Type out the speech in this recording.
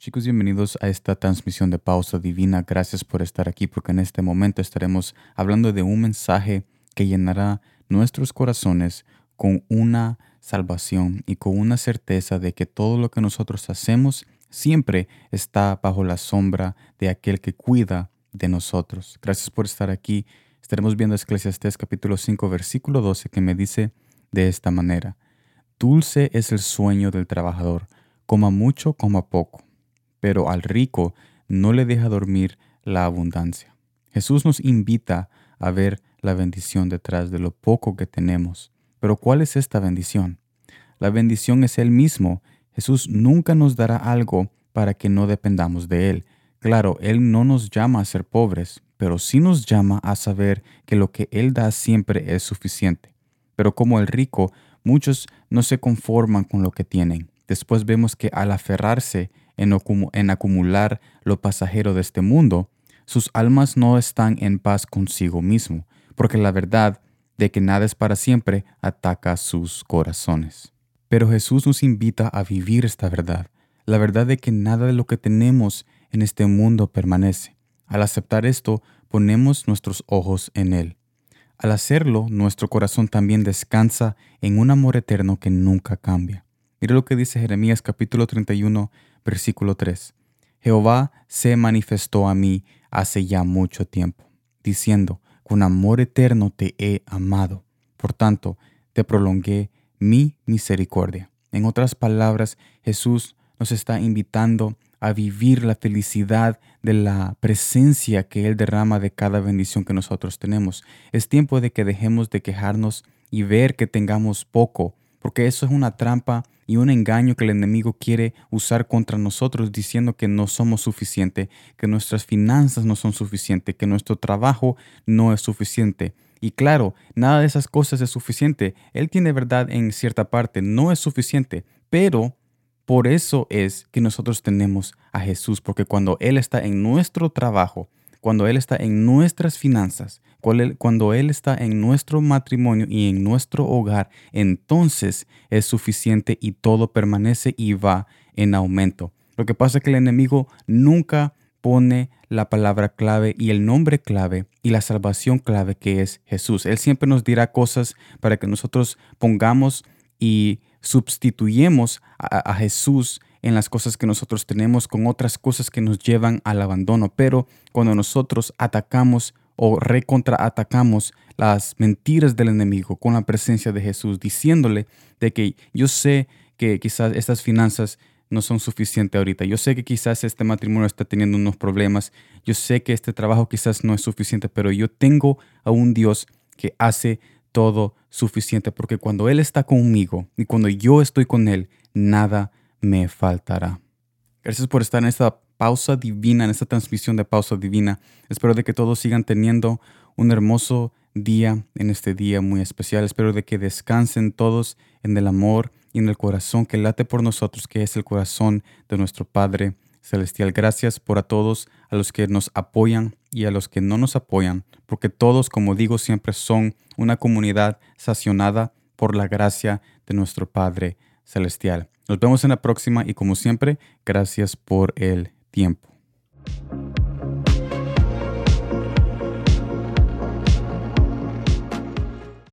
Chicos, bienvenidos a esta transmisión de Pausa Divina. Gracias por estar aquí porque en este momento estaremos hablando de un mensaje que llenará nuestros corazones con una salvación y con una certeza de que todo lo que nosotros hacemos siempre está bajo la sombra de aquel que cuida de nosotros. Gracias por estar aquí. Estaremos viendo Eclesiastés capítulo 5 versículo 12 que me dice de esta manera. Dulce es el sueño del trabajador, coma mucho, coma poco pero al rico no le deja dormir la abundancia. Jesús nos invita a ver la bendición detrás de lo poco que tenemos. Pero ¿cuál es esta bendición? La bendición es Él mismo. Jesús nunca nos dará algo para que no dependamos de Él. Claro, Él no nos llama a ser pobres, pero sí nos llama a saber que lo que Él da siempre es suficiente. Pero como el rico, muchos no se conforman con lo que tienen. Después vemos que al aferrarse en, acumular lo pasajero de este mundo, sus almas no están en paz consigo mismo, porque la verdad de que nada es para siempre ataca sus corazones. Pero Jesús nos invita a vivir esta verdad, la verdad de que nada de lo que tenemos en este mundo permanece. Al aceptar esto, ponemos nuestros ojos en Él. Al hacerlo, nuestro corazón también descansa en un amor eterno que nunca cambia. Mira lo que dice Jeremías capítulo 31, Versículo 3. Jehová se manifestó a mí hace ya mucho tiempo, diciendo, con amor eterno te he amado. Por tanto, te prolongué mi misericordia. En otras palabras, Jesús nos está invitando a vivir la felicidad de la presencia que Él derrama de cada bendición que nosotros tenemos. Es tiempo de que dejemos de quejarnos y ver que tengamos poco, porque eso es una trampa y un engaño que el enemigo quiere usar contra nosotros diciendo que no somos suficientes, que nuestras finanzas no son suficientes, que nuestro trabajo no es suficiente. Y claro, nada de esas cosas es suficiente. Él tiene verdad en cierta parte, no es suficiente, pero por eso es que nosotros tenemos a Jesús, porque cuando Él está en nuestro trabajo, cuando Él está en nuestras finanzas, cuando Él está en nuestro matrimonio y en nuestro hogar, entonces es suficiente y todo permanece y va en aumento. Lo que pasa es que el enemigo nunca pone la palabra clave y el nombre clave y la salvación clave que es Jesús. Él siempre nos dirá cosas para que nosotros pongamos y sustituyemos a, a Jesús en las cosas que nosotros tenemos con otras cosas que nos llevan al abandono. Pero cuando nosotros atacamos o recontraatacamos las mentiras del enemigo con la presencia de Jesús, diciéndole de que yo sé que quizás estas finanzas no son suficientes ahorita. Yo sé que quizás este matrimonio está teniendo unos problemas. Yo sé que este trabajo quizás no es suficiente, pero yo tengo a un Dios que hace todo suficiente, porque cuando Él está conmigo y cuando yo estoy con Él, nada me faltará. Gracias por estar en esta pausa divina, en esta transmisión de pausa divina. Espero de que todos sigan teniendo un hermoso día en este día muy especial. Espero de que descansen todos en el amor y en el corazón que late por nosotros, que es el corazón de nuestro Padre Celestial. Gracias por a todos, a los que nos apoyan y a los que no nos apoyan, porque todos, como digo siempre, son una comunidad sacionada por la gracia de nuestro Padre Celestial. Nos vemos en la próxima y como siempre, gracias por el tiempo.